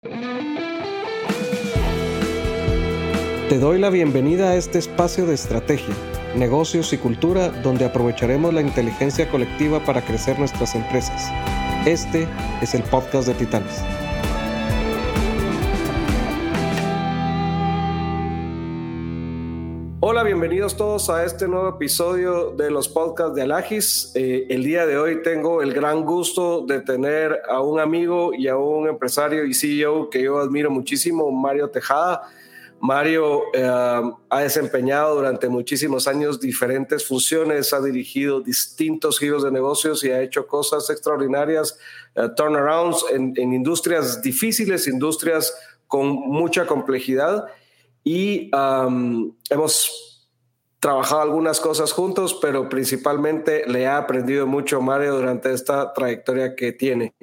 Te doy la bienvenida a este espacio de estrategia, negocios y cultura donde aprovecharemos la inteligencia colectiva para crecer nuestras empresas. Este es el podcast de Titanes. Bienvenidos todos a este nuevo episodio de los podcasts de Alagis. Eh, el día de hoy tengo el gran gusto de tener a un amigo y a un empresario y CEO que yo admiro muchísimo, Mario Tejada. Mario eh, ha desempeñado durante muchísimos años diferentes funciones, ha dirigido distintos giros de negocios y ha hecho cosas extraordinarias, uh, turnarounds en, en industrias difíciles, industrias con mucha complejidad y um, hemos trabajado algunas cosas juntos, pero principalmente le ha aprendido mucho Mario durante esta trayectoria que tiene.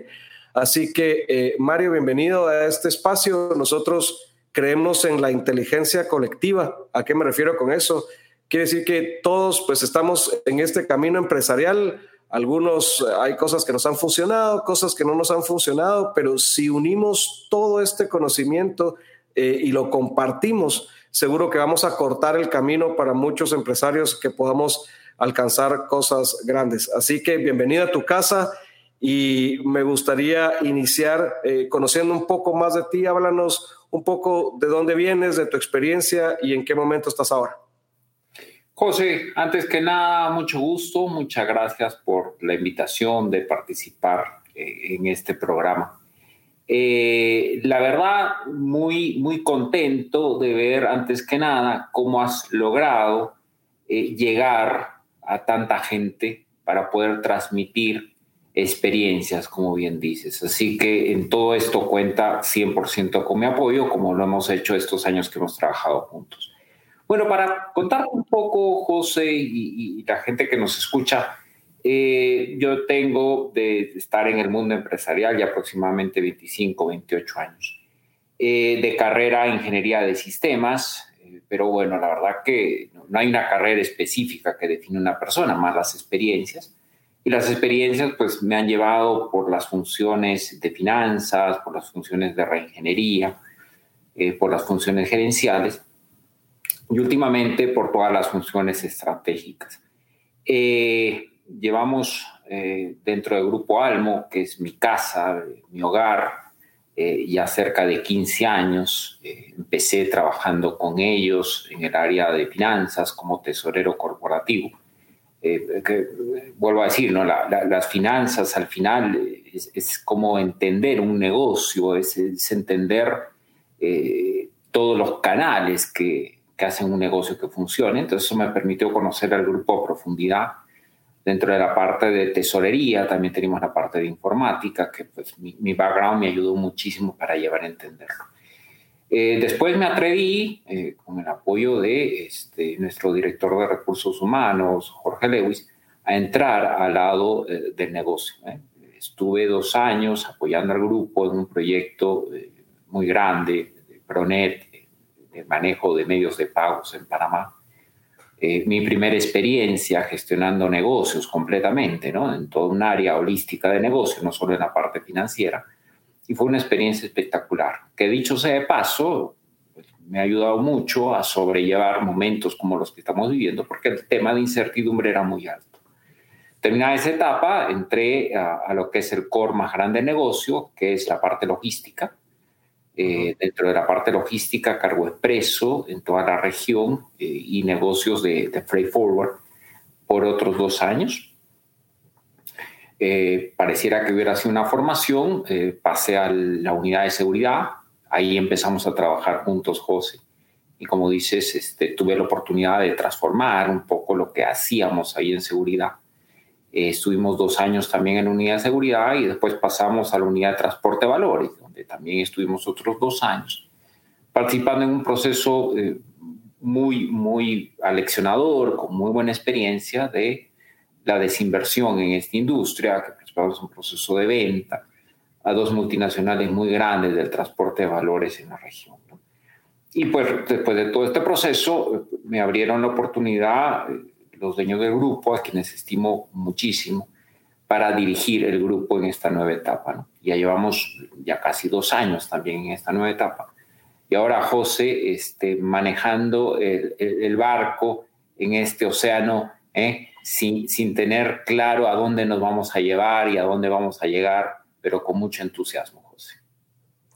Así que, eh, Mario, bienvenido a este espacio. Nosotros creemos en la inteligencia colectiva. ¿A qué me refiero con eso? Quiere decir que todos pues estamos en este camino empresarial. Algunos hay cosas que nos han funcionado, cosas que no nos han funcionado, pero si unimos todo este conocimiento eh, y lo compartimos, seguro que vamos a cortar el camino para muchos empresarios que podamos alcanzar cosas grandes. Así que bienvenido a tu casa y me gustaría iniciar eh, conociendo un poco más de ti. Háblanos un poco de dónde vienes, de tu experiencia y en qué momento estás ahora. José, antes que nada, mucho gusto, muchas gracias por la invitación de participar eh, en este programa. Eh, la verdad, muy, muy contento de ver antes que nada cómo has logrado eh, llegar a tanta gente para poder transmitir experiencias, como bien dices. Así que en todo esto cuenta 100% con mi apoyo, como lo hemos hecho estos años que hemos trabajado juntos. Bueno, para contar un poco, José, y, y la gente que nos escucha, eh, yo tengo de estar en el mundo empresarial ya aproximadamente 25, 28 años. Eh, de carrera ingeniería de sistemas, eh, pero bueno, la verdad que no hay una carrera específica que define una persona, más las experiencias. Y las experiencias pues me han llevado por las funciones de finanzas, por las funciones de reingeniería, por las funciones gerenciales y últimamente por todas las funciones estratégicas. Eh, llevamos eh, dentro del Grupo Almo, que es mi casa, mi hogar, eh, ya cerca de 15 años. Eh, empecé trabajando con ellos en el área de finanzas como tesorero corporativo. Que, vuelvo a decir, ¿no? las finanzas al final es, como entender un negocio, es, es entender todos los canales que, que hacen un negocio que funcione. Entonces eso me permitió conocer al grupo a profundidad Dentro de la parte de tesorería también tenemos la parte de informática, que pues mi, background me ayudó muchísimo para llevar a entenderlo. Eh, después me atreví, eh, con el apoyo de este, nuestro director de recursos humanos, Jorge Lewis, a entrar al lado eh, del negocio. Estuve dos años apoyando al grupo en un proyecto muy grande, de Pronet, de manejo de medios de pagos en Panamá. Eh, mi primera experiencia gestionando negocios completamente, ¿no? En toda un área holística de negocio, no solo en la parte financiera. Y fue una experiencia espectacular, que dicho sea de paso, pues, me ha ayudado mucho a sobrellevar momentos como los que estamos viviendo, porque el tema de incertidumbre era muy alto. Terminada esa etapa, entré a, a lo que es el core más grande de negocio, que es la parte logística, eh, dentro de la parte logística, cargo expreso en toda la región eh, y negocios de, freight forward por otros dos años. Eh, pareciera que hubiera sido una formación, pasé a la unidad de seguridad, ahí empezamos a trabajar juntos, José. Y como dices, este, tuve la oportunidad de transformar un poco lo que hacíamos ahí en seguridad. Estuvimos dos años también en la unidad de seguridad y después pasamos a la unidad de transporte de valores, también estuvimos otros dos años, participando en un proceso eh, muy, muy aleccionador, con muy buena experiencia de la desinversión en esta industria, que participamos en un proceso de venta a dos multinacionales muy grandes del transporte de valores en la región. Y pues después de todo este proceso me abrieron la oportunidad, eh, los dueños del grupo, a quienes estimo muchísimo, para dirigir el grupo en esta nueva etapa. Ya llevamos ya casi dos años también en esta nueva etapa. Y ahora José este, manejando el, barco en este océano ¿eh? sin, sin tener claro a dónde nos vamos a llevar y a dónde vamos a llegar, pero con mucho entusiasmo, José.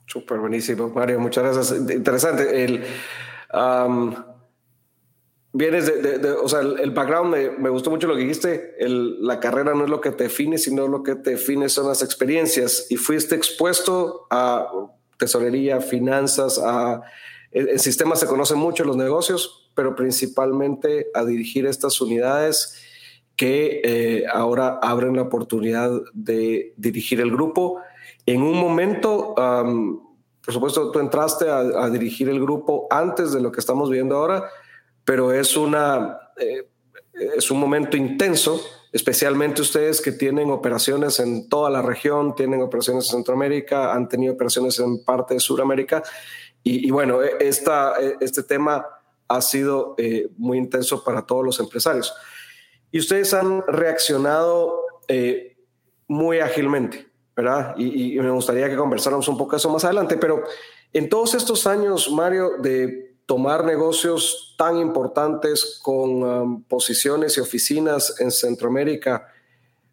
Súper buenísimo, Mario. Muchas gracias. Interesante. El, vienes de, o sea, el, background me, me, gustó mucho lo que dijiste. El, la carrera no es lo que te define, sino lo que te define son las experiencias. Y fuiste expuesto a tesorería, finanzas, a. El, sistema se conoce mucho, los negocios, pero principalmente a dirigir estas unidades que eh, ahora abren la oportunidad de dirigir el grupo. En un momento, por supuesto, tú entraste a dirigir el grupo antes de lo que estamos viendo ahora pero es, una, eh, es un momento intenso, especialmente ustedes que tienen operaciones en toda la región, tienen operaciones en Centroamérica, han tenido operaciones en parte de Sudamérica. Y, bueno, e, esta, e, este tema ha sido eh, muy intenso para todos los empresarios. Y ustedes han reaccionado eh, muy ágilmente, ¿verdad? Y, y, me gustaría que conversáramos un poco eso más adelante, pero en todos estos años, Mario, de tomar negocios tan importantes con um, posiciones y oficinas en Centroamérica.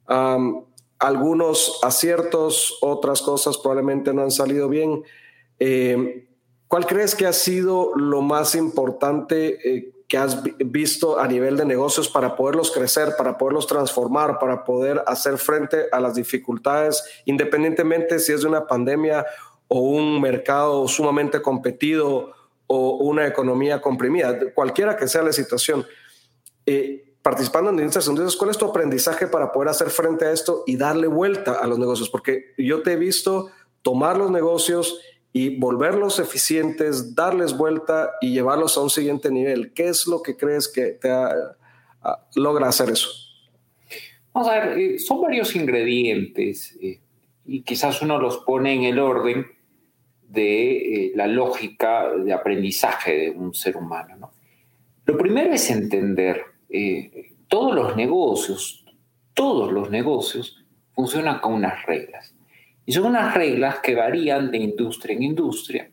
Um, algunos aciertos, otras cosas probablemente no han salido bien. Eh, ¿Cuál crees que ha sido lo más importante eh, que has visto a nivel de negocios para poderlos crecer, para poderlos transformar, para poder hacer frente a las dificultades, independientemente si es de una pandemia o un mercado sumamente competido o una economía comprimida, cualquiera que sea la situación. Eh, participando en distintas entonces, ¿cuál es tu aprendizaje para poder hacer frente a esto y darle vuelta a los negocios? Porque yo te he visto tomar los negocios y volverlos eficientes, darles vuelta y llevarlos a un siguiente nivel. ¿Qué es lo que crees que te logra hacer eso? Vamos a ver, eh, son varios ingredientes eh, y quizás uno los pone en el orden de eh, la lógica de aprendizaje de un ser humano. Lo primero es entender, eh, todos los negocios, todos los negocios funcionan con unas reglas. Y son unas reglas que varían de industria en industria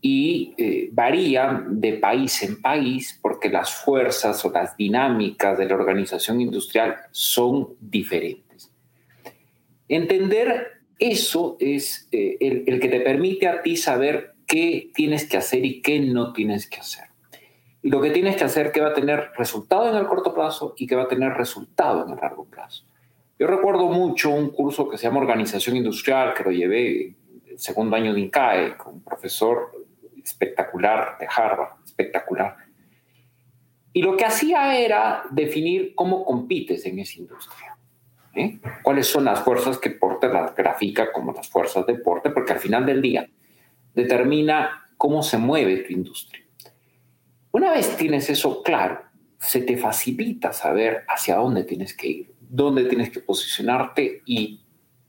y eh, varían de país en país porque las fuerzas o las dinámicas de la organización industrial son diferentes. Entender eso es eh, el, que te permite a ti saber qué tienes que hacer y qué no tienes que hacer. Y lo que tienes que hacer que va a tener resultado en el corto plazo y que va a tener resultado en el largo plazo. Yo recuerdo mucho un curso que se llama Organización Industrial, que lo llevé el segundo año de INCAE, con un profesor espectacular de Harvard, espectacular. Y lo que hacía era definir cómo compites en esa industria. ¿Eh? ¿Cuáles son las fuerzas que Porter las grafica como las fuerzas de Porter? Porque al final del día determina cómo se mueve tu industria. Una vez tienes eso claro, se te facilita saber hacia dónde tienes que ir, dónde tienes que posicionarte y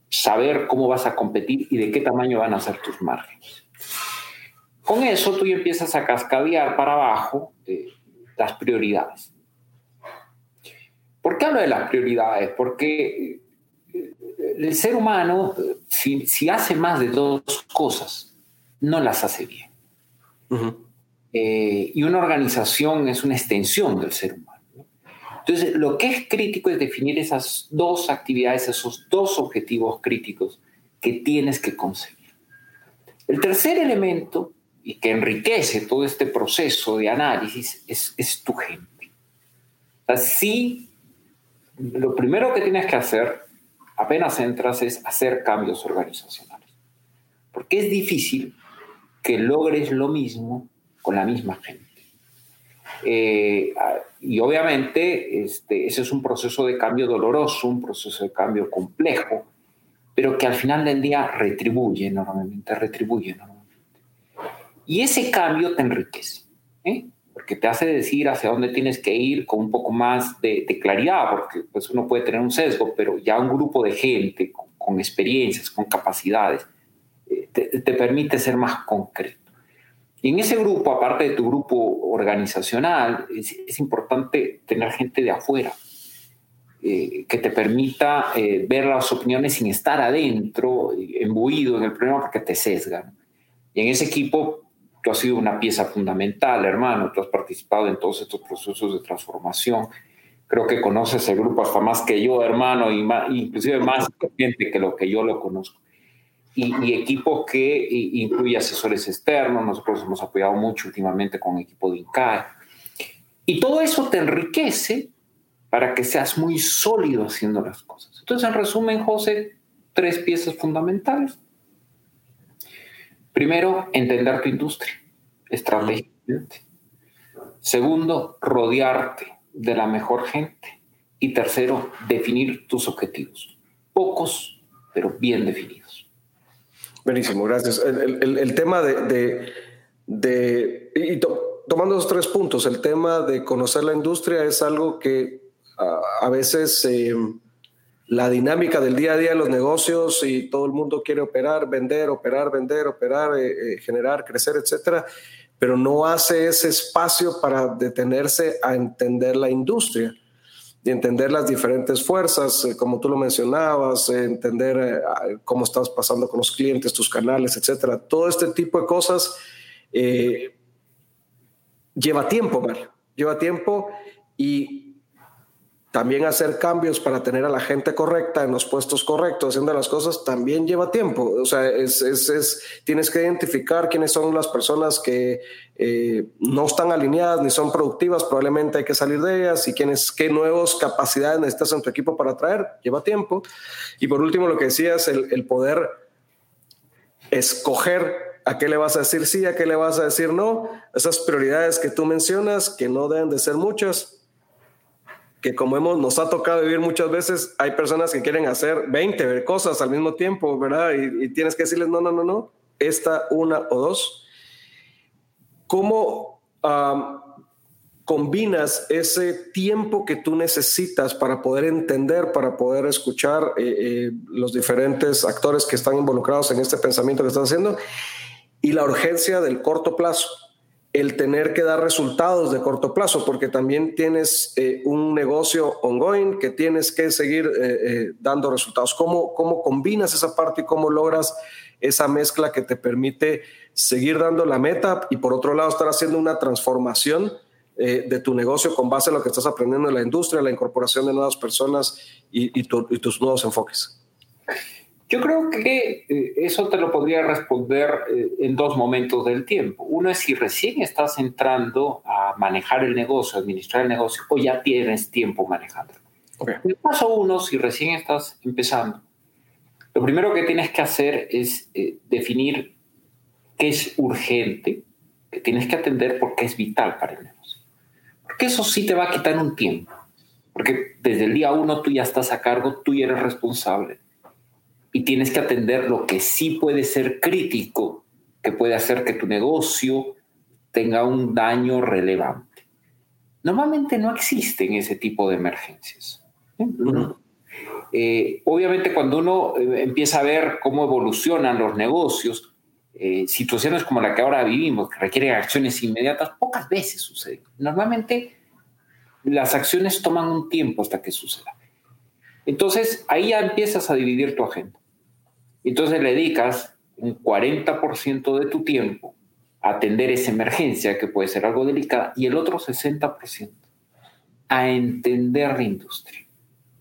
saber cómo vas a competir y de qué tamaño van a ser tus márgenes. Con eso tú empiezas a cascadear para abajo eh, las prioridades. ¿Por qué hablo de las prioridades? Porque eh, el ser humano, si, hace más de dos cosas, no las hace bien. Eh, y una organización es una extensión del ser humano. Entonces, lo que es crítico es definir esas dos actividades, esos dos objetivos críticos que tienes que conseguir. El tercer elemento, y que enriquece todo este proceso de análisis, es, es tu gente. O lo primero que tienes que hacer apenas entras es hacer cambios organizacionales. Porque es difícil que logres lo mismo con la misma gente. Eh, y obviamente este, ese es un proceso de cambio doloroso, un proceso de cambio complejo, pero que al final del día retribuye normalmente, retribuye normalmente. Y ese cambio te enriquece. ¿eh? Porque te hace decir hacia dónde tienes que ir con un poco más de, claridad, porque pues uno puede tener un sesgo, pero ya un grupo de gente con, experiencias, con capacidades, eh, te, permite ser más concreto. Y en ese grupo, aparte de tu grupo organizacional, es, importante tener gente de afuera. eh, que te permita eh, ver las opiniones sin estar adentro, embuido en el problema porque te sesgan. Y en ese equipo tú has sido una pieza fundamental, hermano, tú has participado en todos estos procesos de transformación. Creo que conoces el grupo hasta más que yo, hermano, y inclusive más que lo que yo lo conozco. Y, y equipo que incluye asesores externos, nosotros hemos apoyado mucho últimamente con equipo de INCAE. Y todo eso te enriquece para que seas muy sólido haciendo las cosas. Entonces, en resumen, José, tres piezas fundamentales. Primero, entender tu industria estratégicamente. Segundo, rodearte de la mejor gente. Y tercero, definir tus objetivos. Pocos, pero bien definidos. Buenísimo, gracias. El, tema de, de, y tomando los tres puntos, el tema de conocer la industria es algo que a, veces eh, la dinámica del día a día de los negocios y todo el mundo quiere operar, vender, operar, vender, operar, eh, eh, generar, crecer, etcétera, pero no hace ese espacio para detenerse a entender la industria y entender las diferentes fuerzas, como tú lo mencionabas, entender cómo estás pasando con los clientes, tus canales, etcétera. Todo este tipo de cosas lleva tiempo, Mario. Lleva tiempo y también hacer cambios para tener a la gente correcta en los puestos correctos, haciendo las cosas, también lleva tiempo. O sea, es, es, tienes que identificar quiénes son las personas que eh, no están alineadas ni son productivas, probablemente hay que salir de ellas y quiénes, qué nuevas capacidades necesitas en tu equipo para traer, lleva tiempo. Y por último, lo que decías, el, el poder escoger a qué le vas a decir sí, a qué le vas a decir no, esas prioridades que tú mencionas, que no deben de ser muchas, que como hemos, nos ha tocado vivir muchas veces, hay personas que quieren hacer 20 cosas al mismo tiempo, ¿verdad? Y, tienes que decirles, no, no, no, no, esta, una o dos. ¿Cómo combinas ese tiempo que tú necesitas para poder entender, para poder escuchar eh, eh, los diferentes actores que están involucrados en este pensamiento que estás haciendo y la urgencia del corto plazo? El tener que dar resultados de corto plazo, porque también tienes eh, un negocio ongoing que tienes que seguir eh, eh, dando resultados. ¿Cómo, ¿Cómo combinas esa parte y cómo logras esa mezcla que te permite seguir dando la meta y por otro lado estar haciendo una transformación de tu negocio con base en lo que estás aprendiendo en la industria, la incorporación de nuevas personas y, y tus nuevos enfoques? Yo creo que eh, eso te lo podría responder eh, en dos momentos del tiempo. Uno es si recién estás entrando a manejar el negocio, administrar el negocio, o ya tienes tiempo manejando. El paso uno, si recién estás empezando, lo primero que tienes que hacer es eh, definir qué es urgente, que tienes que atender porque es vital para el negocio. Porque eso sí te va a quitar un tiempo. Porque desde el día uno tú ya estás a cargo, tú ya eres responsable y tienes que atender lo que sí puede ser crítico, que puede hacer que tu negocio tenga un daño relevante. Normalmente no existen ese tipo de emergencias. Eh, obviamente cuando uno eh, empieza a ver cómo evolucionan los negocios, eh, situaciones como la que ahora vivimos, que requieren acciones inmediatas, pocas veces suceden. Normalmente las acciones toman un tiempo hasta que suceda. Entonces ahí ya empiezas a dividir tu agenda. Entonces le dedicas un 40% de tu tiempo a atender esa emergencia, que puede ser algo delicada, y el otro 60% a entender la industria.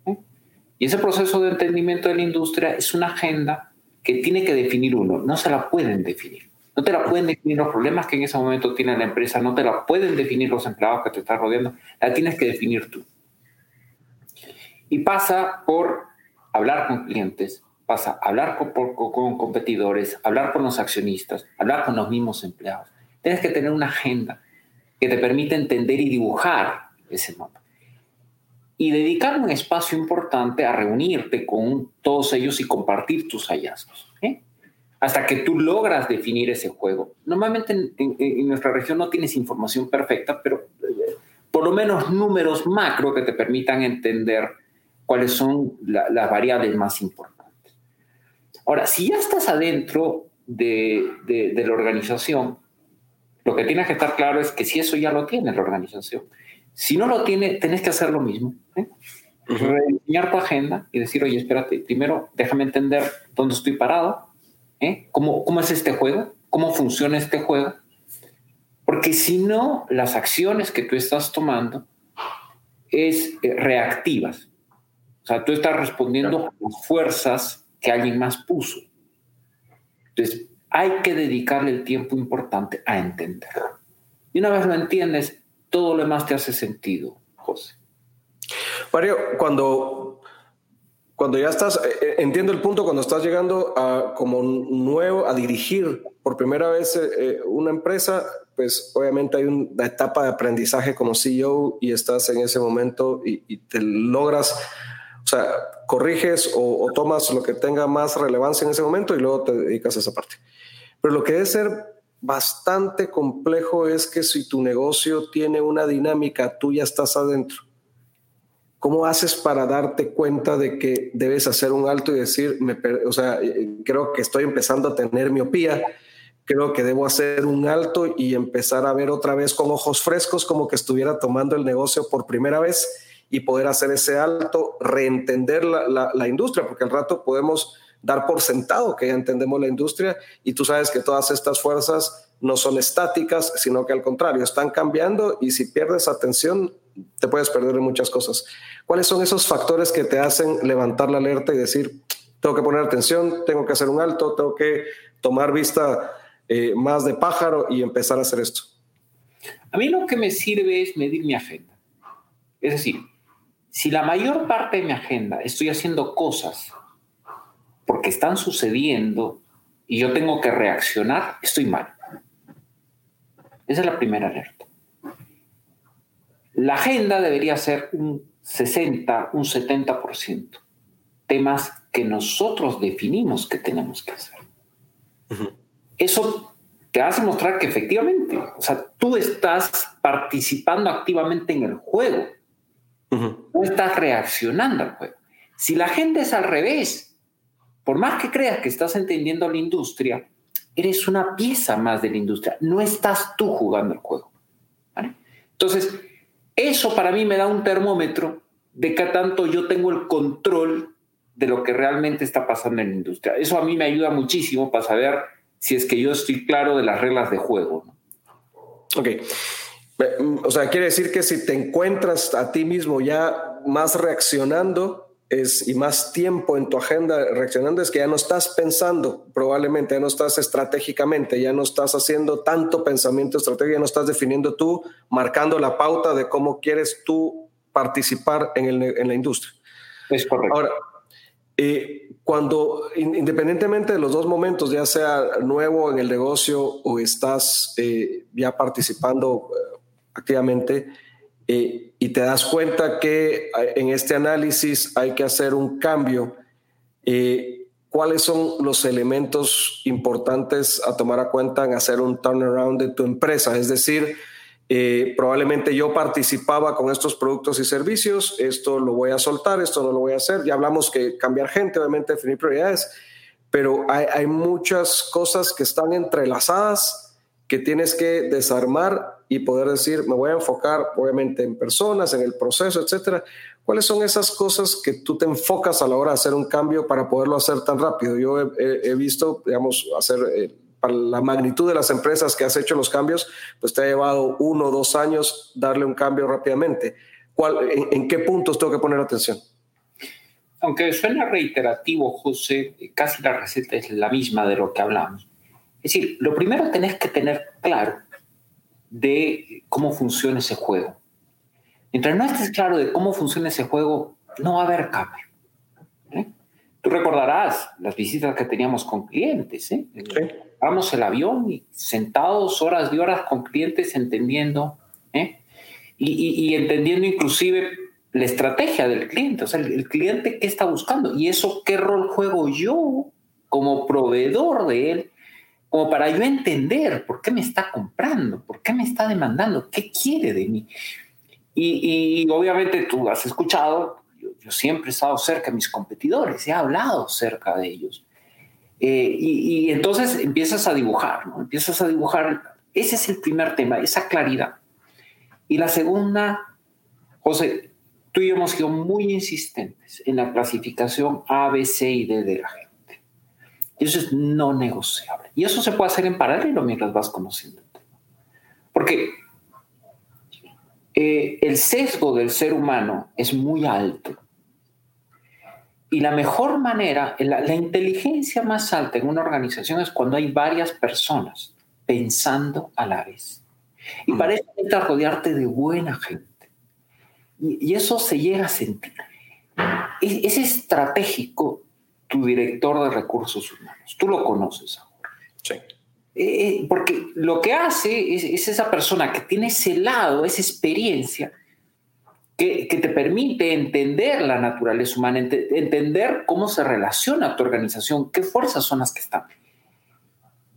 ¿eh? Y ese proceso de entendimiento de la industria es una agenda que tiene que definir uno, no se la pueden definir. No te la pueden definir los problemas que en ese momento tiene la empresa, no te la pueden definir los empleados que te están rodeando, la tienes que definir tú. Y pasa por hablar con clientes, pasa a hablar con, con, competidores, hablar con los accionistas, hablar con los mismos empleados. Tienes que tener una agenda que te permita entender y dibujar ese mapa. Y dedicar un espacio importante a reunirte con todos ellos y compartir tus hallazgos. ¿eh? Hasta que tú logras definir ese juego. Normalmente en, nuestra región no tienes información perfecta, pero eh, por lo menos números macro que te permitan entender cuáles son las variables más importantes. Ahora, si ya estás adentro de, la organización, lo que tienes que estar claro es que si eso ya lo tiene la organización, si no lo tiene, tenés que hacer lo mismo. ¿eh? rediseñar tu agenda y decir, oye, espérate, primero déjame entender dónde estoy parado, ¿eh? ¿Cómo, ¿Cómo es este juego? ¿Cómo funciona este juego? Porque si no, las acciones que tú estás tomando es eh, reactivas. O sea, tú estás respondiendo a las fuerzas que alguien más puso. Entonces, hay que dedicarle el tiempo importante a entender. Y una vez lo entiendes, todo lo demás te hace sentido, José. Mario, cuando, cuando ya estás, eh, eh, entiendo el punto, cuando estás llegando a como nuevo, a dirigir por primera vez eh, una empresa, pues obviamente hay una etapa de aprendizaje como CEO y estás en ese momento y, te logras, sea, corriges o, o, tomas lo que tenga más relevancia en ese momento y luego te dedicas a esa parte. Pero lo que debe ser bastante complejo es que si tu negocio tiene una dinámica, tú ya estás adentro. ¿Cómo haces para darte cuenta de que debes hacer un alto y decir, o sea, eh, creo que estoy empezando a tener miopía, creo que debo hacer un alto y empezar a ver otra vez con ojos frescos como que estuviera tomando el negocio por primera vez y poder hacer ese alto, reentender la, la industria, porque al rato podemos dar por sentado que ya entendemos la industria y tú sabes que todas estas fuerzas no son estáticas, sino que al contrario, están cambiando y si pierdes atención, te puedes perder en muchas cosas. ¿Cuáles son esos factores que te hacen levantar la alerta y decir, tengo que poner atención, tengo que hacer un alto, tengo que tomar vista eh, más de pájaro y empezar a hacer esto? A mí lo que me sirve es medir mi agenda. Es decir, si la mayor parte de mi agenda estoy haciendo cosas porque están sucediendo y yo tengo que reaccionar, estoy mal. Esa es la primera alerta. La agenda debería ser un 60, un 70%. Temas que nosotros definimos que tenemos que hacer. Eso te hace mostrar que efectivamente, o sea, tú estás participando activamente en el juego. No estás reaccionando al juego. Si la agenda es al revés, por más que creas que estás entendiendo la industria, eres una pieza más de la industria. No estás tú jugando el juego. Entonces, eso para mí me da un termómetro de qué tanto yo tengo el control de lo que realmente está pasando en la industria. Eso a mí me ayuda muchísimo para saber si es que yo estoy claro de las reglas de juego. Ok. O sea, quiere decir que si te encuentras a ti mismo ya más reaccionando, es, y más tiempo en tu agenda reaccionando es que ya no estás pensando, probablemente ya no estás estratégicamente, ya no estás haciendo tanto pensamiento estratégico, ya no estás definiendo tú, marcando la pauta de cómo quieres tú participar en, el, en la industria. Es correcto. Ahora, eh, cuando independientemente de los dos momentos, ya sea nuevo en el negocio o estás eh, ya participando eh, activamente, eh, y te das cuenta que eh, en este análisis hay que hacer un cambio, eh, ¿cuáles son los elementos importantes a tomar a cuenta en hacer un turnaround de tu empresa? Es decir, probablemente yo participaba con estos productos y servicios, esto lo voy a soltar, esto no lo voy a hacer. Ya hablamos que cambiar gente, obviamente definir prioridades, pero hay, hay muchas cosas que están entrelazadas que tienes que desarmar y poder decir, me voy a enfocar obviamente en personas, en el proceso, etcétera. ¿Cuáles son esas cosas que tú te enfocas a la hora de hacer un cambio para poderlo hacer tan rápido? Yo he, visto, digamos, hacer eh, para la magnitud de las empresas que has hecho los cambios, pues te ha llevado uno o dos años darle un cambio rápidamente. ¿Cuál, en, qué puntos tengo que poner atención? Aunque suena reiterativo, José, casi la receta es la misma de lo que hablamos. Es decir, lo primero tenés que tener claro de cómo funciona ese juego. Mientras no estés claro de cómo funciona ese juego, no va a haber cambio. ¿eh? Tú recordarás las visitas que teníamos con clientes. ¿eh? Vamos el avión y sentados horas y horas con clientes entendiendo ¿eh? y, entendiendo inclusive la estrategia del cliente, o sea, el, el cliente qué está buscando y eso qué rol juego yo como proveedor de él como para yo entender por qué me está comprando, por qué me está demandando, qué quiere de mí. Y, obviamente tú has escuchado, yo, siempre he estado cerca de mis competidores, he hablado cerca de ellos. Eh, y, entonces empiezas a dibujar, ¿no? Empiezas a dibujar, ese es el primer tema, esa claridad. Y la segunda, José, tú y yo hemos sido muy insistentes en la clasificación A, B, C y D de la gente. Y eso es no negociable. Y eso se puede hacer en paralelo mientras vas conociendo el tema. Porque eh, el sesgo del ser humano es muy alto. Y la mejor manera, la, la, inteligencia más alta en una organización es cuando hay varias personas pensando a la vez. Y para eso necesitas rodearte de buena gente. Y, eso se llega a sentir. Es, estratégico tu director de recursos humanos. Tú lo conoces ahora. Sí. Eh, porque lo que hace es, esa persona que tiene ese lado, esa experiencia, que, que te permite entender la naturaleza humana, entender cómo se relaciona tu organización, qué fuerzas son las que están.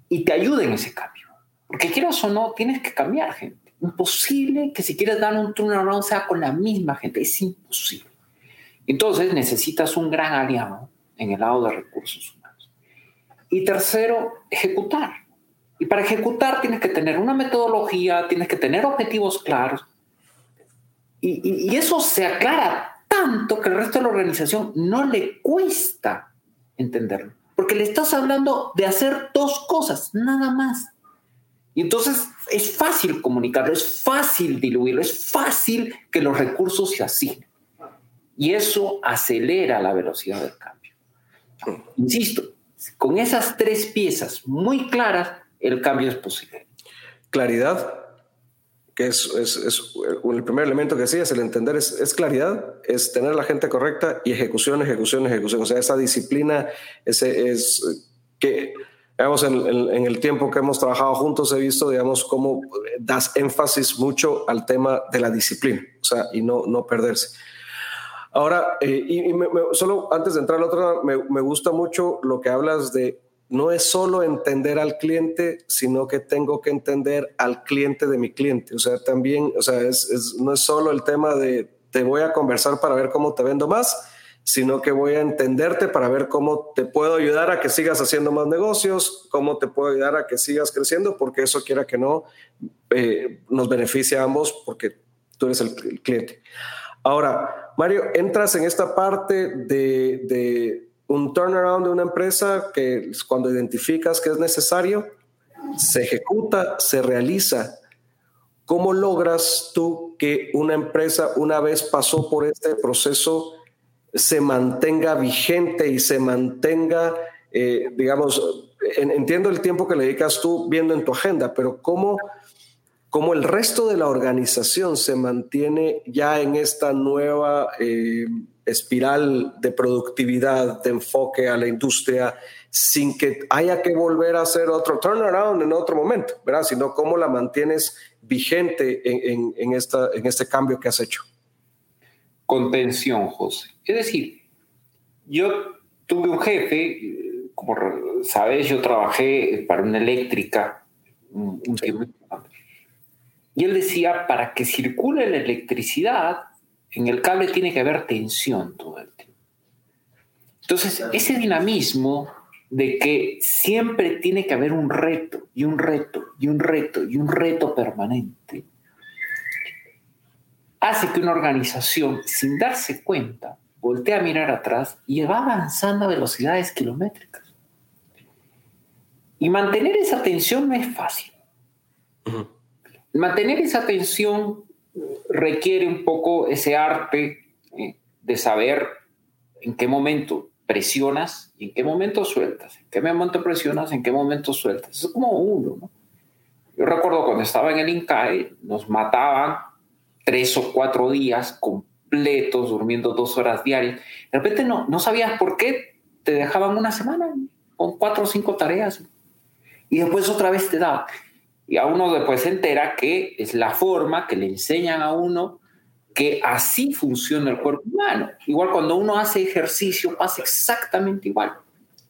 Y te ayuda en ese cambio. Porque quieras o no, tienes que cambiar, gente. Imposible que si quieres dar un turnaround sea con la misma gente. Es imposible. Entonces necesitas un gran aliado en el lado de recursos humanos. Y tercero, ejecutar. Y para ejecutar tienes que tener una metodología, tienes que tener objetivos claros. Y, y, eso se aclara tanto que el resto de la organización no le cuesta entenderlo. Porque le estás hablando de hacer dos cosas, nada más. Y entonces es fácil comunicarlo, es fácil diluirlo, es fácil que los recursos se asignen. Y eso acelera la velocidad del cambio. Insisto, con esas tres piezas muy claras, el cambio es posible. Claridad, que es, el primer elemento que decías, el entender es, claridad, es tener la gente correcta y ejecución, ejecución, ejecución. O sea, esa disciplina, ese es que digamos, en, el tiempo que hemos trabajado juntos he visto, digamos, cómo das énfasis mucho al tema de la disciplina, o sea, y no, no perderse. Ahora, eh, y, solo antes de entrar al otro, me, me, gusta mucho lo que hablas de no es solo entender al cliente, sino que tengo que entender al cliente de mi cliente. O sea, también, o sea, es, no es solo el tema de te voy a conversar para ver cómo te vendo más, sino que voy a entenderte para ver cómo te puedo ayudar a que sigas haciendo más negocios, cómo te puedo ayudar a que sigas creciendo, porque eso quiera que no, eh, nos beneficia a ambos porque tú eres el, cliente. Ahora, Mario, entras en esta parte de, un turnaround de una empresa que cuando identificas que es necesario, se ejecuta, se realiza. ¿Cómo logras tú que una empresa, una vez pasó por este proceso, se mantenga vigente y se mantenga, eh, digamos, entiendo el tiempo que le dedicas tú viendo en tu agenda, pero ¿cómo, cómo el resto de la organización se mantiene ya en esta nueva eh, espiral de productividad, de enfoque a la industria, sin que haya que volver a hacer otro turnaround en otro momento, ¿verdad? Sino cómo la mantienes vigente en, esta, en este cambio que has hecho contención, José. Es decir, yo tuve un jefe, como sabes, yo trabajé para una eléctrica un, tiempo. Y él decía, para que circule la electricidad, en el cable tiene que haber tensión todo el tiempo. Entonces, ese dinamismo de que siempre tiene que haber un reto y un reto y un reto y un reto permanente, hace que una organización, sin darse cuenta, voltee a mirar atrás y va avanzando a velocidades kilométricas. Y mantener esa tensión no es fácil. Mantener esa tensión requiere un poco ese arte eh, de saber en qué momento presionas y en qué momento sueltas. En qué momento presionas, en qué momento sueltas. Es como uno. Yo recuerdo cuando estaba en el INCAE, nos mataban tres o cuatro días completos, durmiendo dos horas diarias. De repente no, no sabías por qué te dejaban una semana con cuatro o cinco tareas y después otra vez te daban. Y a uno después se entera que es la forma que le enseñan a uno que así funciona el cuerpo humano. Igual cuando uno hace ejercicio pasa exactamente igual.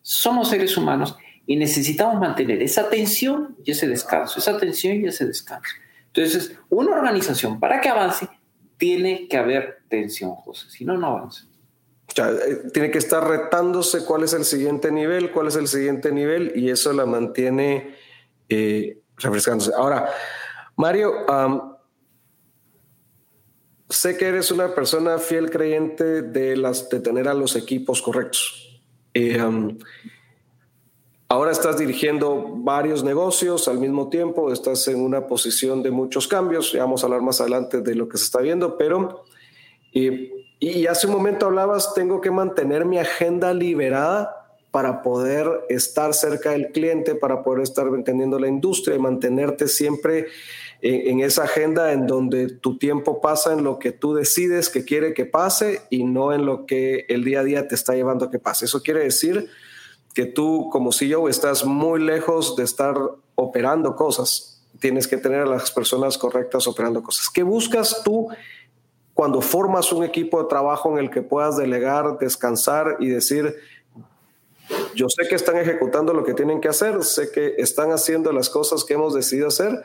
Somos seres humanos y necesitamos mantener esa tensión y ese descanso, esa tensión y ese descanso. Entonces, una organización para que avance tiene que haber tensión, José, si no, no avanza. Eh, tiene que estar retándose cuál es el siguiente nivel, cuál es el siguiente nivel y eso la mantiene eh, refrescándose. Ahora, Mario, sé que eres una persona fiel creyente de, las, de tener a los equipos correctos. Eh, ahora estás dirigiendo varios negocios al mismo tiempo, estás en una posición de muchos cambios, ya vamos a hablar más adelante de lo que se está viendo, pero... Eh, y hace un momento hablabas, tengo que mantener mi agenda liberada para poder estar cerca del cliente, para poder estar entendiendo la industria y mantenerte siempre en, esa agenda en donde tu tiempo pasa en lo que tú decides que quiere que pase y no en lo que el día a día te está llevando a que pase. Eso quiere decir que tú como CEO estás muy lejos de estar operando cosas. Tienes que tener a las personas correctas operando cosas. ¿Qué buscas tú cuando formas un equipo de trabajo en el que puedas delegar, descansar y decir, yo sé que están ejecutando lo que tienen que hacer, sé que están haciendo las cosas que hemos decidido hacer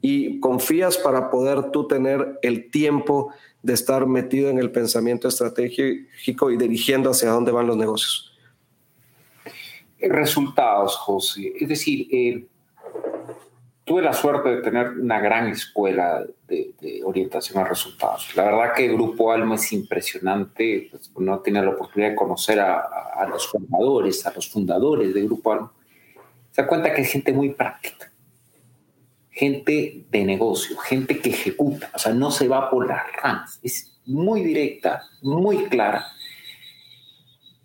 y confías para poder tú tener el tiempo de estar metido en el pensamiento estratégico y dirigiendo hacia dónde van los negocios. Resultados, José. Es decir, eh, tuve la suerte de tener una gran escuela de, orientación a resultados. La verdad que el Grupo Alma es impresionante. Pues, uno tiene la oportunidad de conocer a, los fundadores, a los fundadores del Grupo Alma. Se da cuenta que es gente muy práctica gente de negocio, gente que ejecuta, o sea, no se va por las ramas, es muy directa, muy clara.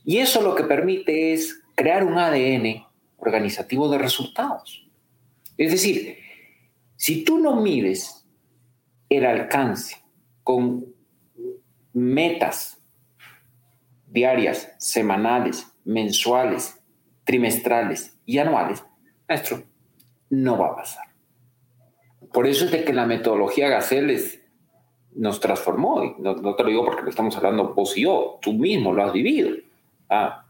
Y eso lo que permite es crear un ADN organizativo de resultados. Es decir, si tú no mides el alcance con metas diarias, semanales, mensuales, trimestrales y anuales, maestro, no va a pasar por eso es de que la metodología Gaceles nos transformó. Y no, te lo digo porque lo estamos hablando vos y yo, tú mismo lo has vivido. Ah,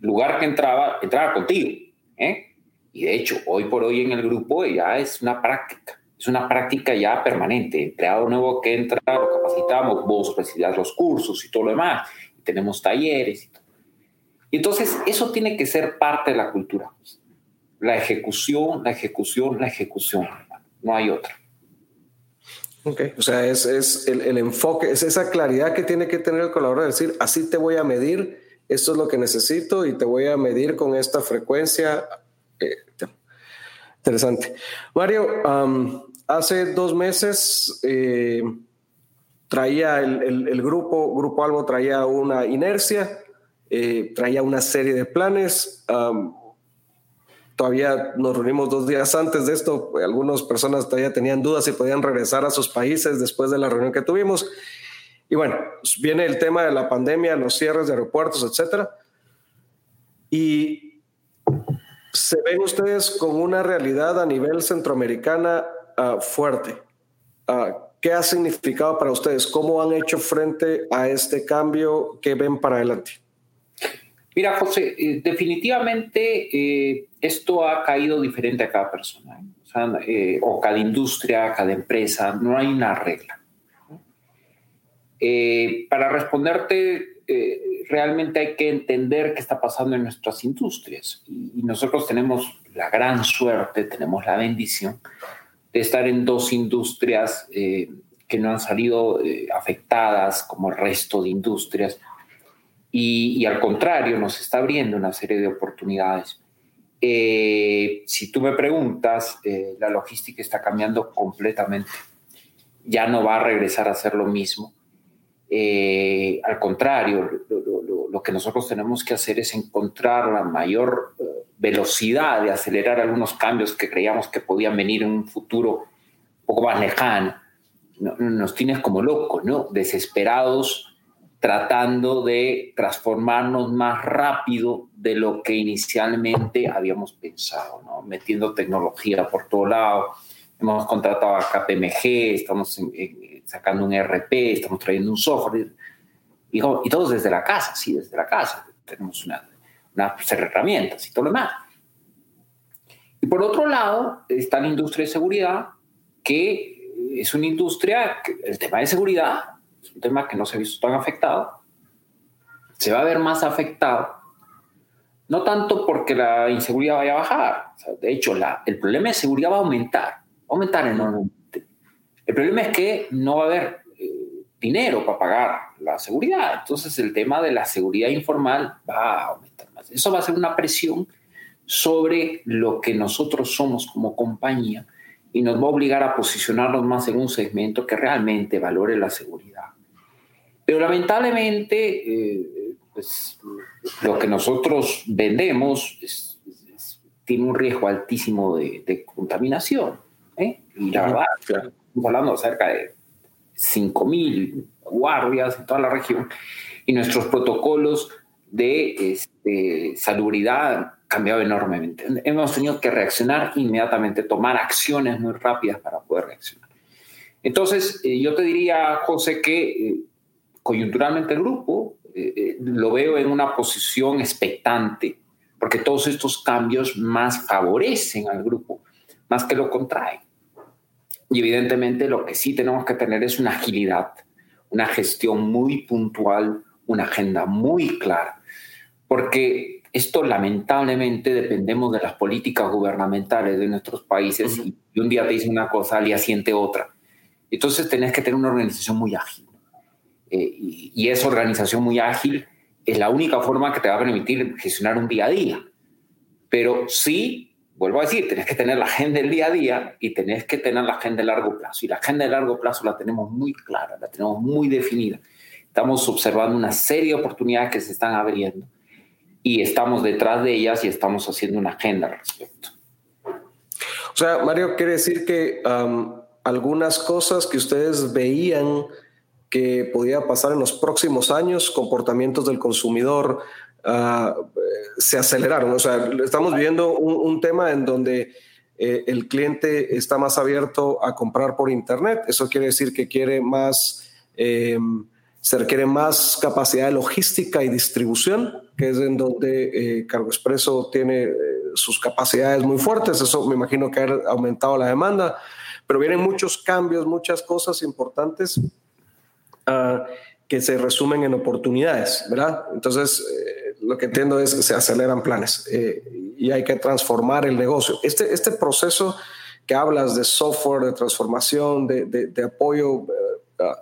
lugar que entraba, entraba contigo. ¿eh? Y de hecho, hoy por hoy en el grupo ya es una práctica. Es una práctica ya permanente. Empleado nuevo que entra, lo capacitamos, vos recibís los cursos y todo lo demás. Y tenemos talleres y todo. Y entonces, eso tiene que ser parte de la cultura. La ejecución, la ejecución, la ejecución no hay otra. Ok, o sea, es, es el, enfoque, es esa claridad que tiene que tener el colaborador, decir, así te voy a medir, esto es lo que necesito y te voy a medir con esta frecuencia. Eh, interesante. Mario, hace dos meses eh, traía el, grupo, Grupo Albo traía una inercia, eh, traía una serie de planes todavía nos reunimos dos días antes de esto, algunas personas todavía tenían dudas si podían regresar a sus países después de la reunión que tuvimos. Y bueno, viene el tema de la pandemia, los cierres de aeropuertos, etcétera. Y se ven ustedes con una realidad a nivel centroamericana uh, fuerte. Uh, ¿Qué ha significado para ustedes? ¿Cómo han hecho frente a este cambio que ven para adelante? Mira, José, eh, definitivamente eh, esto ha caído diferente a cada persona, ¿eh? o, cada industria, cada empresa, no hay una regla. para responderte, realmente hay que entender qué está pasando en nuestras industrias. y nosotros tenemos la gran suerte, tenemos la bendición de estar en dos industrias que no han salido afectadas como el resto de industrias y, al contrario, nos está abriendo una serie de oportunidades. Eh, si tú me preguntas, eh, la logística está cambiando completamente. Ya no va a regresar a ser lo mismo. Eh, al contrario, lo, que nosotros tenemos que hacer es encontrar la mayor velocidad de acelerar algunos cambios que creíamos que podían venir en un futuro un poco más lejano. nos tienes como locos, ¿no? Desesperados tratando de transformarnos más rápido de lo que inicialmente habíamos pensado, ¿no? metiendo tecnología por todo lado. Hemos contratado a KPMG, estamos sacando un RP, estamos trayendo un software, y, y todos desde la casa, sí, desde la casa. Tenemos una, unas herramientas y todo lo demás. Y por otro lado está la industria de seguridad, que es una industria, el tema de seguridad es un tema que no se ha visto tan afectado, se va a ver más afectado, no tanto porque la inseguridad vaya a bajar, de hecho la, el problema de seguridad va a aumentar, va a aumentar enormemente. El problema es que no va a haber dinero para pagar la seguridad. Entonces el tema de la seguridad informal va a aumentar más. Eso va a ser una presión sobre lo que nosotros somos como compañía y nos va a obligar a posicionarnos más en un segmento que realmente valore la seguridad. Pero lamentablemente, eh, pues, lo que nosotros vendemos tiene un riesgo altísimo de, contaminación. ¿eh? Y la verdad, estamos hablando cerca de 5.000 guardias en toda la región y nuestros protocolos de este, salubridad han cambiado enormemente. Hemos tenido que reaccionar inmediatamente, tomar acciones muy rápidas para poder reaccionar. Entonces, eh, yo te diría, José, que eh, coyunturalmente el grupo eh, lo veo en una posición expectante, porque todos estos cambios más favorecen al grupo, más que lo contraen. Y evidentemente lo que sí tenemos que tener es una agilidad, una gestión muy puntual, una agenda muy clara, porque esto lamentablemente dependemos de las políticas gubernamentales de nuestros países y un día te dice una cosa, al día siguiente otra. Entonces tenés que tener una organización muy ágil. Eh, y, y esa organización muy ágil es la única forma que te va a permitir gestionar un día a día. Pero sí vuelvo a decir, tenés que tener la agenda del día a día y tenés que tener la agenda de largo plazo. Y la agenda de largo plazo la tenemos muy clara, la tenemos muy definida. Estamos observando una serie de oportunidades que se están abriendo y estamos detrás de ellas y estamos haciendo una agenda al respecto. O sea, Mario, quiere decir que algunas cosas que ustedes veían que podía pasar en los próximos años, comportamientos del consumidor, Ah, se aceleraron. O sea, estamos viendo un, tema en donde eh, el cliente está más abierto a comprar por Internet. Eso quiere decir que quiere más, eh, se requiere más capacidad de logística y distribución, que es en donde eh, Cargo Expreso tiene eh, sus capacidades muy fuertes. Eso me imagino que ha aumentado la demanda, pero vienen muchos cambios, muchas cosas importantes. Ah, que se resumen en oportunidades, ¿verdad? Entonces, lo que entiendo es que se aceleran planes eh, y hay que transformar el negocio. Este, este proceso que hablas de software, de transformación, de, de, apoyo, eh, ah,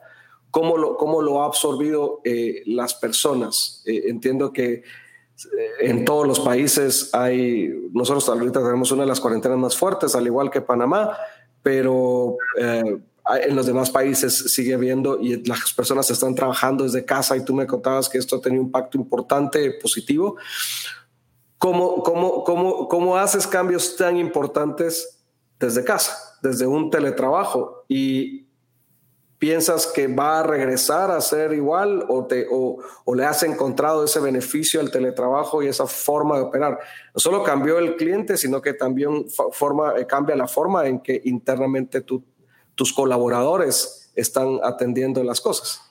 ¿cómo, lo, ¿cómo lo ha absorbido eh, las personas? entiendo que en todos los países hay, nosotros ahorita tenemos una de las cuarentenas más fuertes, al igual que Panamá, pero en los demás países sigue habiendo y las personas están trabajando desde casa y tú me contabas que esto tenido un impacto importante, positivo. ¿Cómo, cómo, cómo, cómo haces cambios tan importantes desde casa, desde un teletrabajo? Y piensas que va a regresar a ser igual o, te, o, o, le has encontrado ese beneficio al teletrabajo y esa forma de operar. No solo cambió el cliente, sino que también forma, eh, cambia la forma en que internamente tú tus colaboradores están atendiendo las cosas.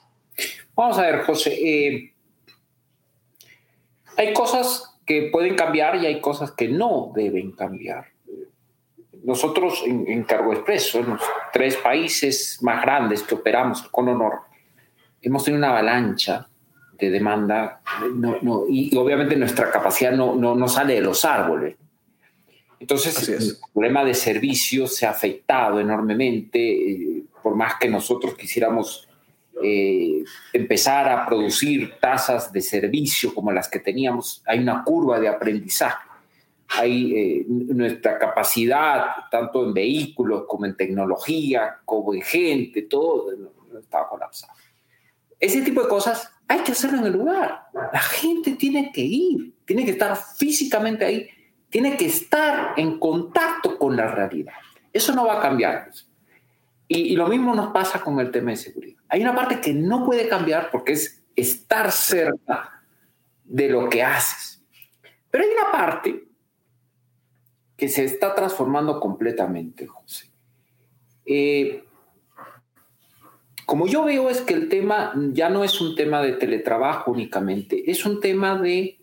Vamos a ver, José. Eh, hay cosas que pueden cambiar y hay cosas que no deben cambiar. Nosotros en, Cargo Expreso, en los tres países más grandes que operamos con honor, hemos tenido una avalancha de demanda y, obviamente nuestra capacidad no, no, no sale de los árboles. Entonces, el problema de servicios se ha afectado enormemente, eh, por más que nosotros quisiéramos eh, empezar a producir tasas de servicio como las que teníamos, hay una curva de aprendizaje. Hay eh, nuestra capacidad, tanto en vehículos como en tecnología, como en gente, todo estaba colapsado. Ese tipo de cosas hay que hacerlo en el lugar. La gente tiene que ir, tiene que estar físicamente ahí tiene que estar en contacto con la realidad. Eso no va a cambiar. Y, lo mismo nos pasa con el tema de seguridad. Hay una parte que no puede cambiar porque es estar cerca de lo que haces. Pero hay una parte que se está transformando completamente, José. Eh, como yo veo es que el tema ya no es un tema de teletrabajo únicamente, es un tema de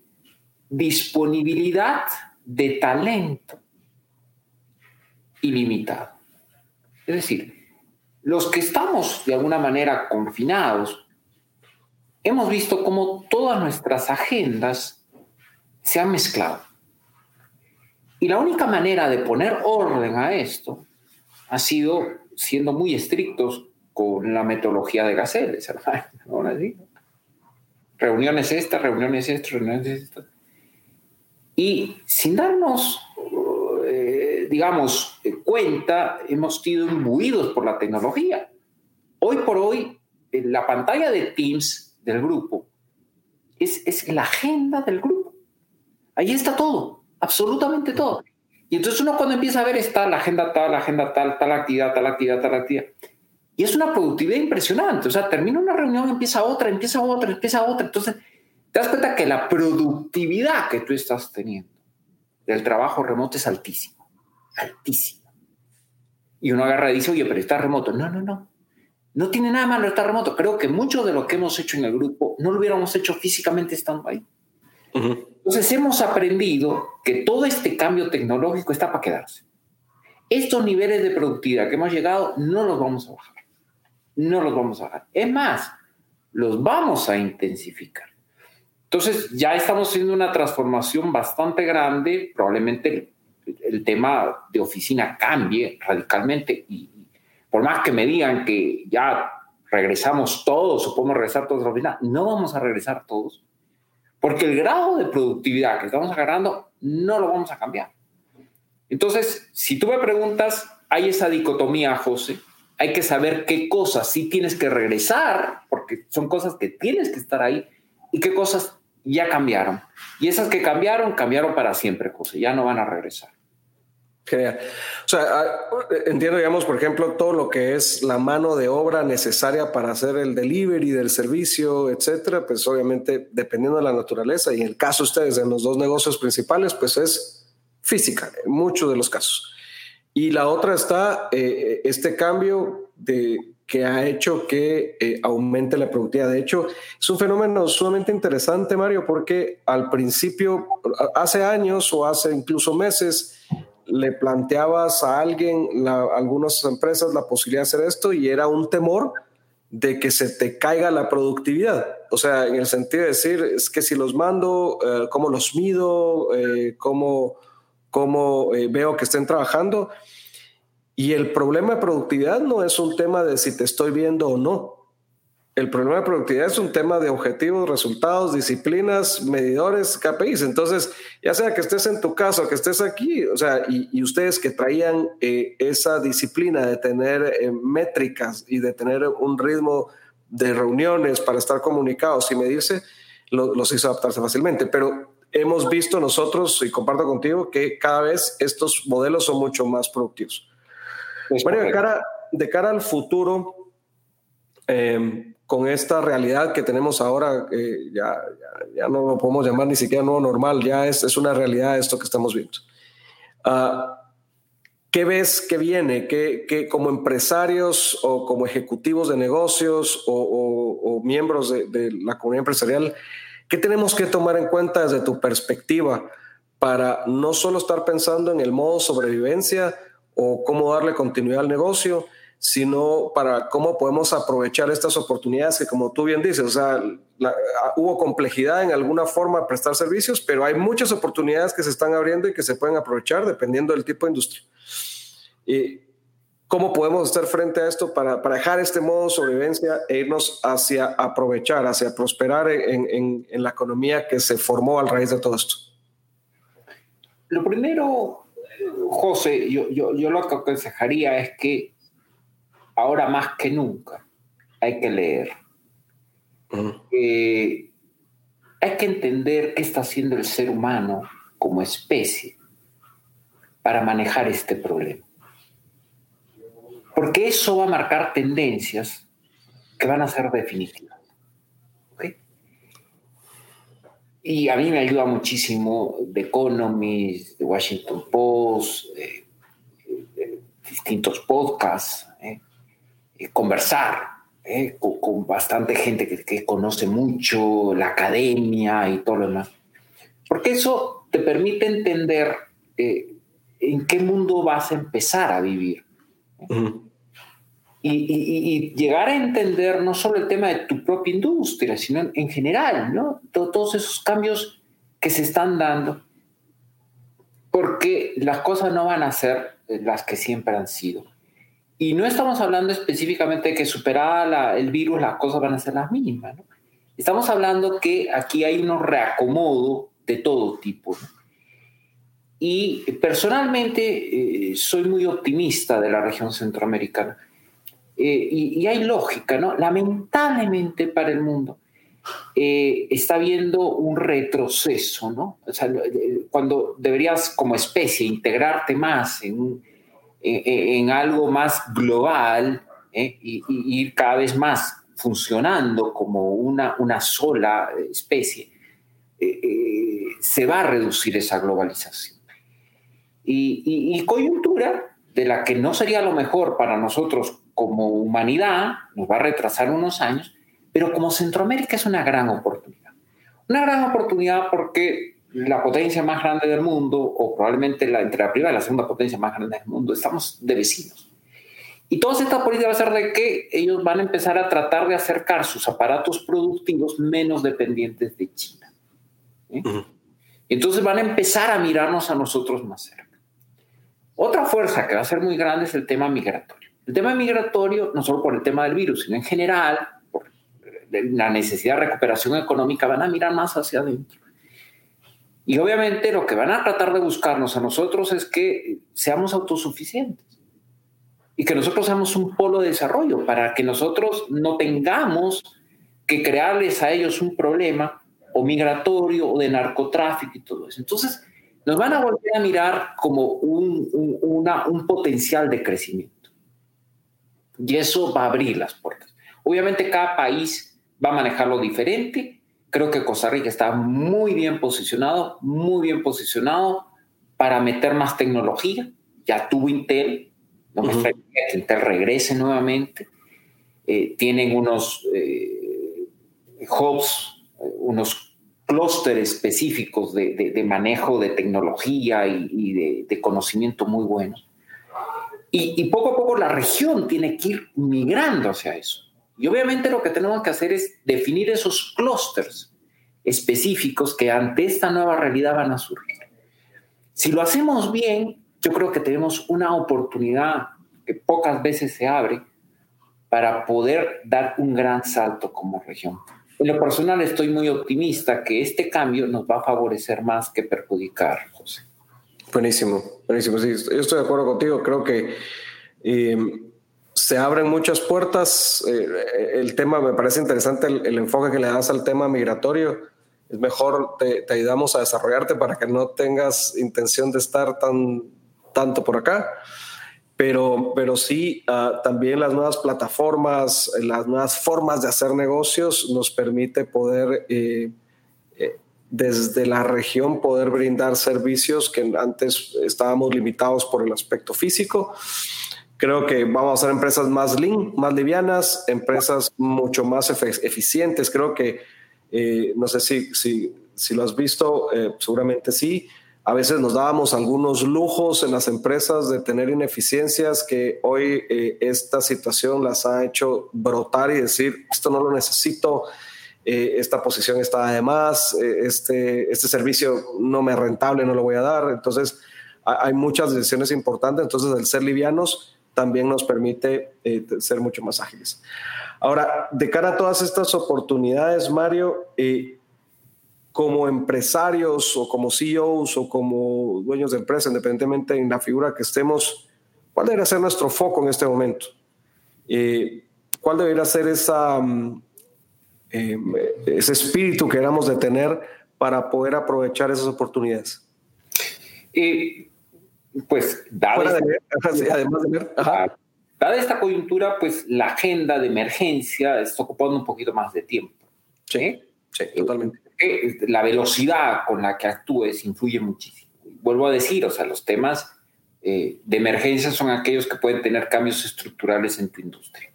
disponibilidad de talento ilimitado. Es decir, los que estamos de alguna manera confinados, hemos visto cómo todas nuestras agendas se han mezclado. Y la única manera de poner orden a esto ha sido siendo muy estrictos con la metodología de Gaceles, Reuniones estas, reuniones estas, reuniones estas. Y sin darnos, eh, digamos, cuenta, hemos sido imbuidos por la tecnología. Hoy por hoy, en la pantalla de Teams del grupo es, es la agenda del grupo. Ahí está todo, absolutamente todo. Y entonces uno cuando empieza a ver está la agenda tal, la agenda tal, tal actividad, tal actividad, tal actividad. Y es una productividad impresionante. O sea, termina una reunión, empieza otra, empieza otra, empieza otra. Entonces, te das cuenta que la productividad que tú estás teniendo del trabajo remoto es altísima. Altísima. Y uno agarra y dice, oye, pero está remoto. No, no, no. No tiene nada malo estar remoto. Creo que mucho de lo que hemos hecho en el grupo no lo hubiéramos hecho físicamente estando ahí. Entonces hemos aprendido que todo este cambio tecnológico está para quedarse. Estos niveles de productividad que hemos llegado no los vamos a bajar. No los vamos a bajar. Es más, los vamos a intensificar. Entonces ya estamos haciendo una transformación bastante grande. Probablemente el, tema de oficina cambie radicalmente y, por más que me digan que ya regresamos todos o podemos regresar todos a la oficina, no vamos a regresar todos porque el grado de productividad que estamos agarrando no lo vamos a cambiar. Entonces, si tú me preguntas, hay esa dicotomía, José, hay que saber qué cosas sí tienes que regresar, porque son cosas que tienes que estar ahí, y qué cosas ya cambiaron. Y esas que cambiaron, cambiaron para siempre, José, ya no van a regresar. Genial. O sea, ah, entiendo, digamos, por ejemplo, todo lo que es la mano de obra necesaria para hacer el delivery del servicio, etcétera, pues obviamente dependiendo de la naturaleza y en el caso de ustedes en los dos negocios principales, pues es física en muchos de los casos. Y la otra está eh, este cambio de que ha hecho que eh, aumente la productividad. De hecho, es un fenómeno sumamente interesante, Mario, porque al principio, hace años o hace incluso meses, le planteabas a alguien, algunas empresas, la posibilidad de hacer esto y era un temor de que se te caiga la productividad. O sea, en el sentido de decir, es que si los mando, eh, cómo los mido, eh, cómo, cómo eh, veo que estén trabajando. Y el problema de productividad no es un tema de si te estoy viendo o no. El problema de productividad es un tema de objetivos, resultados, disciplinas, medidores, KPIs. Entonces, ya sea que estés en tu casa que estés aquí, o sea, y, ustedes que traían eh, esa disciplina de tener eh, métricas y de tener un ritmo de reuniones para estar comunicados y medirse, los hizo adaptarse fácilmente. Pero hemos visto nosotros, y comparto contigo, que cada vez estos modelos son mucho más productivos. Bueno, de cara, de cara al futuro, eh, con esta realidad que tenemos ahora, ya, ya, no lo podemos llamar ni siquiera nuevo normal, ya es, es una realidad esto que estamos viendo. Uh, ¿Qué ves que viene? ¿Qué, qué, como empresarios o como ejecutivos de negocios o, o, o miembros de, de, la comunidad empresarial, qué tenemos que tomar en cuenta desde tu perspectiva para no solo estar pensando en el modo sobrevivencia o cómo darle continuidad al negocio, sino para cómo podemos aprovechar estas oportunidades que, como tú bien dices, o sea, ah, hubo complejidad en alguna forma de prestar servicios, pero hay muchas oportunidades que se están abriendo y que se pueden aprovechar dependiendo del tipo de industria. Y cómo podemos estar frente a esto para, para dejar este modo de sobrevivencia e irnos hacia aprovechar, hacia prosperar en, en, en la economía que se formó a raíz de todo esto. Lo primero, José, yo, yo, yo lo que aconsejaría es que ahora más que nunca hay que leer. Eh, hay que entender qué está haciendo el ser humano como especie para manejar este problema. Porque eso va a marcar tendencias que van a ser definitivas. Y a mí me ayuda muchísimo The Economist, The Washington Post, distintos podcasts. ¿eh? Eh, conversar eh, con, bastante gente que, conoce mucho la academia y todo lo demás. Porque eso te permite entender eh, en qué mundo vas a empezar a vivir. Y, llegar a entender no solo el tema de tu propia industria, sino en, general, ¿no? todos esos cambios que se están dando, porque las cosas no van a ser las que siempre han sido. Y no estamos hablando específicamente de que superada el virus las cosas van a ser las mismas. ¿no? Estamos hablando que aquí hay un reacomodo de todo tipo. Y personalmente eh, soy muy optimista de la región centroamericana. Eh, y, hay lógica, ¿no? Lamentablemente para el mundo eh, está habiendo un retroceso, ¿no? O sea, cuando deberías como especie integrarte más en, algo más global y, y, ir cada vez más funcionando como una, una sola especie, se va a reducir esa globalización. Y, coyuntura de la que no sería lo mejor para nosotros como humanidad, nos va a retrasar unos años, pero como Centroamérica es una gran oportunidad. Una gran oportunidad porque la potencia más grande del mundo, o probablemente la, entre la primera y la segunda potencia más grande del mundo, estamos de vecinos. Y toda esta política va a ser de que ellos van a empezar a tratar de acercar sus aparatos productivos menos dependientes de China. Entonces van a empezar a mirarnos a nosotros más cerca. Otra fuerza que va a ser muy grande es el tema migratorio. El tema migratorio, no solo por el tema del virus, sino en general, por la necesidad de recuperación económica, van a mirar más hacia adentro. Y obviamente lo que van a tratar de buscarnos a nosotros es que seamos autosuficientes y que nosotros seamos un polo de desarrollo para que nosotros no tengamos que crearles a ellos un problema o migratorio o de narcotráfico y todo eso. Entonces, nos van a volver a mirar como un, un, potencial de crecimiento. Y eso va a abrir las puertas. Obviamente cada país va a manejarlo diferente. Creo que Costa Rica está muy bien posicionado, muy bien posicionado para meter más tecnología. Ya tuvo Intel, no me que Intel regrese nuevamente. Eh, tienen unos eh, hubs, eh, unos clústeres específicos de, manejo de tecnología y, de, conocimiento muy buenos. Y, poco a poco la región tiene que ir migrando hacia eso. Y obviamente lo que tenemos que hacer es definir esos clústeres específicos que ante esta nueva realidad van a surgir. Si lo hacemos bien, yo creo que tenemos una oportunidad que pocas veces se abre para poder dar un gran salto como región. En lo personal estoy muy optimista que este cambio nos va a favorecer más que perjudicar, José. Buenísimo, buenísimo. Sí, yo estoy de acuerdo contigo. Creo que eh, se abren muchas puertas. Eh, el tema me parece interesante, el, enfoque que le das al tema migratorio. Es mejor te, te, ayudamos a desarrollarte para que no tengas intención de estar tan tanto por acá pero, pero sí, ah, también las nuevas plataformas, las nuevas formas de hacer negocios nos permite poder, eh, eh, desde la región, poder brindar servicios que antes estábamos limitados por el aspecto físico. Creo que vamos a ser empresas más lean, más livianas, empresas mucho más eficientes. Creo que, eh, no sé si, si, si, lo has visto, seguramente sí a veces nos dábamos algunos lujos en las empresas de tener ineficiencias que hoy eh, esta situación las ha hecho brotar y decir, esto no lo necesito, eh, esta posición está además, eh, este, este servicio no me es rentable, no lo voy a dar. Entonces, hay muchas decisiones importantes. Entonces, el ser livianos también nos permite ser mucho más ágiles. Ahora, de cara a todas estas oportunidades, Mario, como empresarios o como CEOs o como dueños de empresa, independientemente en la figura que estemos, ¿cuál debería ser nuestro foco en este momento? Eh, ¿Cuál debería ser esa, mm, eh, ese espíritu que éramos de tener para poder aprovechar esas oportunidades? pues, dada esta, dada esta coyuntura, pues la agenda de emergencia está ocupando un poquito más de tiempo. Sí, sí, totalmente la velocidad con la que actúes influye muchísimo. Vuelvo a decir, o sea, los temas eh, de emergencia son aquellos que pueden tener cambios estructurales en tu industria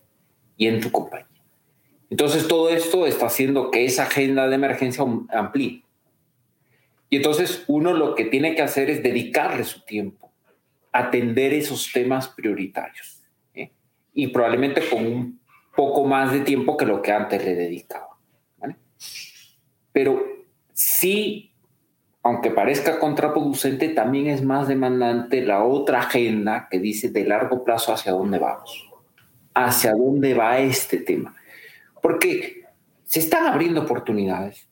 y en tu compañía. Entonces, todo esto está haciendo que esa agenda de emergencia amplíe. Y entonces, uno lo que tiene que hacer es dedicarle su tiempo a atender esos temas prioritarios. ¿eh? Y probablemente con un poco más de tiempo que lo que antes le dedicaba. Pero sí, aunque parezca contraproducente, también es más demandante la otra agenda que dice de largo plazo hacia dónde vamos, hacia dónde va este tema. Porque se están abriendo oportunidades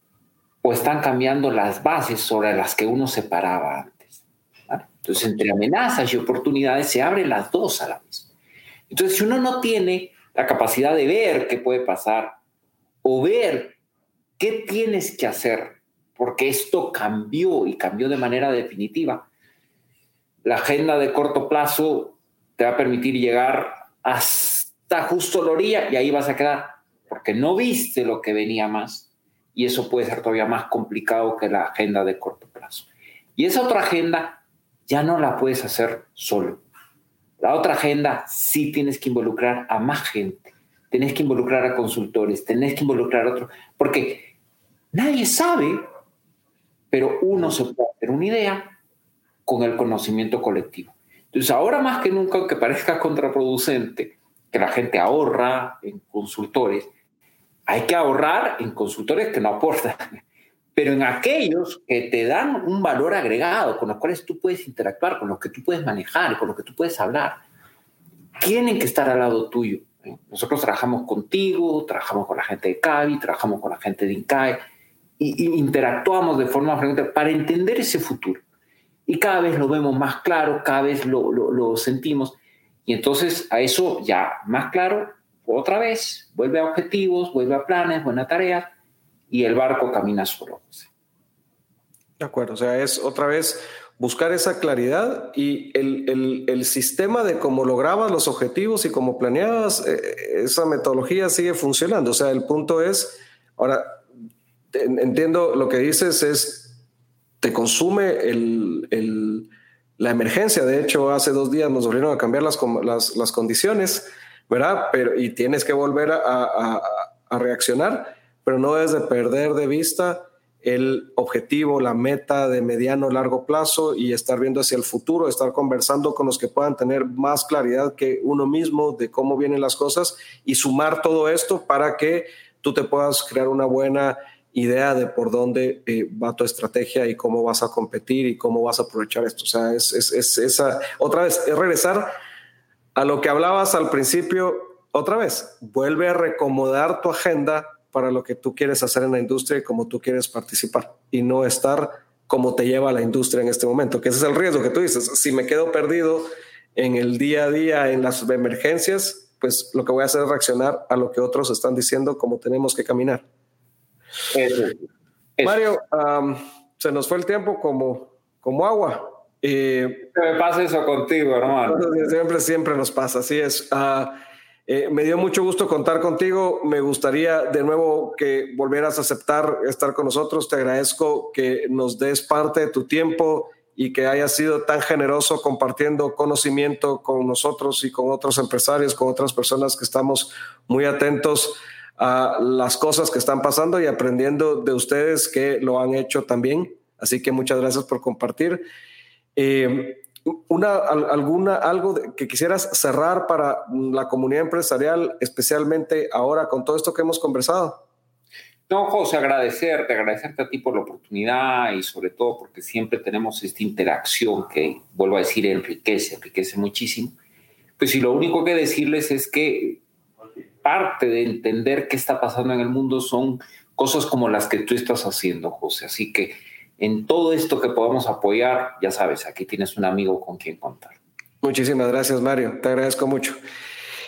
o están cambiando las bases sobre las que uno se paraba antes. Entonces, entre amenazas y oportunidades se abren las dos a la vez. Entonces, si uno no tiene la capacidad de ver qué puede pasar o ver qué tienes que hacer, porque esto cambió y cambió de manera definitiva, la agenda de corto plazo te va a permitir llegar hasta justo la orilla y ahí vas a quedar, porque no viste lo que venía más y eso puede ser todavía más complicado que la agenda de corto plazo. Y esa otra agenda ya no la puedes hacer solo la otra agenda sí tienes que involucrar a más gente, tenés que involucrar a consultores, tenés que involucrar a otros, porque nadie sabe, pero uno se puede hacer una idea con el conocimiento colectivo. Entonces, ahora más que nunca, aunque parezca contraproducente, que la gente ahorra en consultores, hay que ahorrar en consultores que no aportan pero en aquellos que te dan un valor agregado, con los cuales tú puedes interactuar, con los que tú puedes manejar, con los que tú puedes hablar, tienen que estar al lado tuyo. ¿eh? Nosotros trabajamos contigo, trabajamos con la gente de CAVI, trabajamos con la gente de INCAE, y, interactuamos de forma frecuente para entender ese futuro. Y cada vez lo vemos más claro, cada vez lo, lo, lo sentimos. Y entonces a eso ya más claro, otra vez, vuelve a objetivos, vuelve a planes, buena tarea, y el barco camina solo. De acuerdo, o sea, es otra vez buscar esa claridad y el, el, sistema de cómo lograbas los objetivos y cómo planeabas, eh, esa metodología sigue funcionando. O sea, el punto es, ahora, entiendo lo que dices es, te consume el, la emergencia. De hecho, hace dos días nos volvieron a cambiar las, las, las condiciones, ¿verdad? Pero, y tienes que volver a, a, reaccionar pero no es de perder de vista el objetivo, la meta de mediano largo plazo y estar viendo hacia el futuro, estar conversando con los que puedan tener más claridad que uno mismo de cómo vienen las cosas y sumar todo esto para que tú te puedas crear una buena idea de por dónde eh, va tu estrategia y cómo vas a competir y cómo vas a aprovechar esto. O sea, es, es, es esa, otra vez, es regresar a lo que hablabas al principio, otra vez, vuelve a recomodar tu agenda para lo que tú quieres hacer en la industria y cómo tú quieres participar y no estar como te lleva la industria en este momento, que ese es el riesgo que tú dices. Si me quedo perdido en el día a día, en las emergencias, pues lo que voy a hacer es reaccionar a lo que otros están diciendo, cómo tenemos que caminar. Mario, se nos fue el tiempo como, como agua. Me pasa eso contigo, hermano. Siempre, siempre nos pasa, así es. Uh, eh, me dio mucho gusto contar contigo. Me gustaría de nuevo que volvieras a aceptar estar con nosotros. Te agradezco que nos des parte de tu tiempo y que hayas sido tan generoso compartiendo conocimiento con nosotros y con otros empresarios, con otras personas que estamos muy atentos a las cosas que están pasando y aprendiendo de ustedes que lo han hecho también. Así que muchas gracias por compartir. Eh, una, alguna, algo que quisieras cerrar para la comunidad empresarial, especialmente ahora con todo esto que hemos conversado. No, José, agradecerte, agradecerte a ti por la oportunidad y sobre todo porque siempre tenemos esta interacción que, vuelvo a decir, enriquece, enriquece muchísimo. Pues y lo único que decirles es que parte de entender qué está pasando en el mundo son cosas como las que tú estás haciendo, José. Así que en todo esto que podamos apoyar, ya sabes, aquí tienes un amigo con quien contar. Muchísimas gracias, Mario. Te agradezco mucho.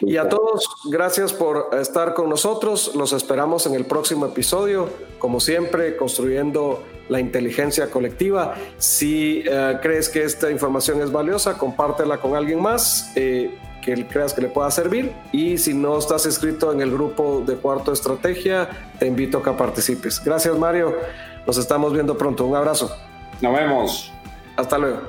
Y a todos, gracias por estar con nosotros. Los esperamos en el próximo episodio. Como siempre, construyendo la inteligencia colectiva. Si eh, crees que esta información es valiosa, compártela con alguien más eh, que creas que le pueda servir. Y si no estás inscrito en el grupo de Cuarto Estrategia, te invito a que participes. Gracias, Mario. Nos estamos viendo pronto. Un abrazo. Nos vemos. Hasta luego.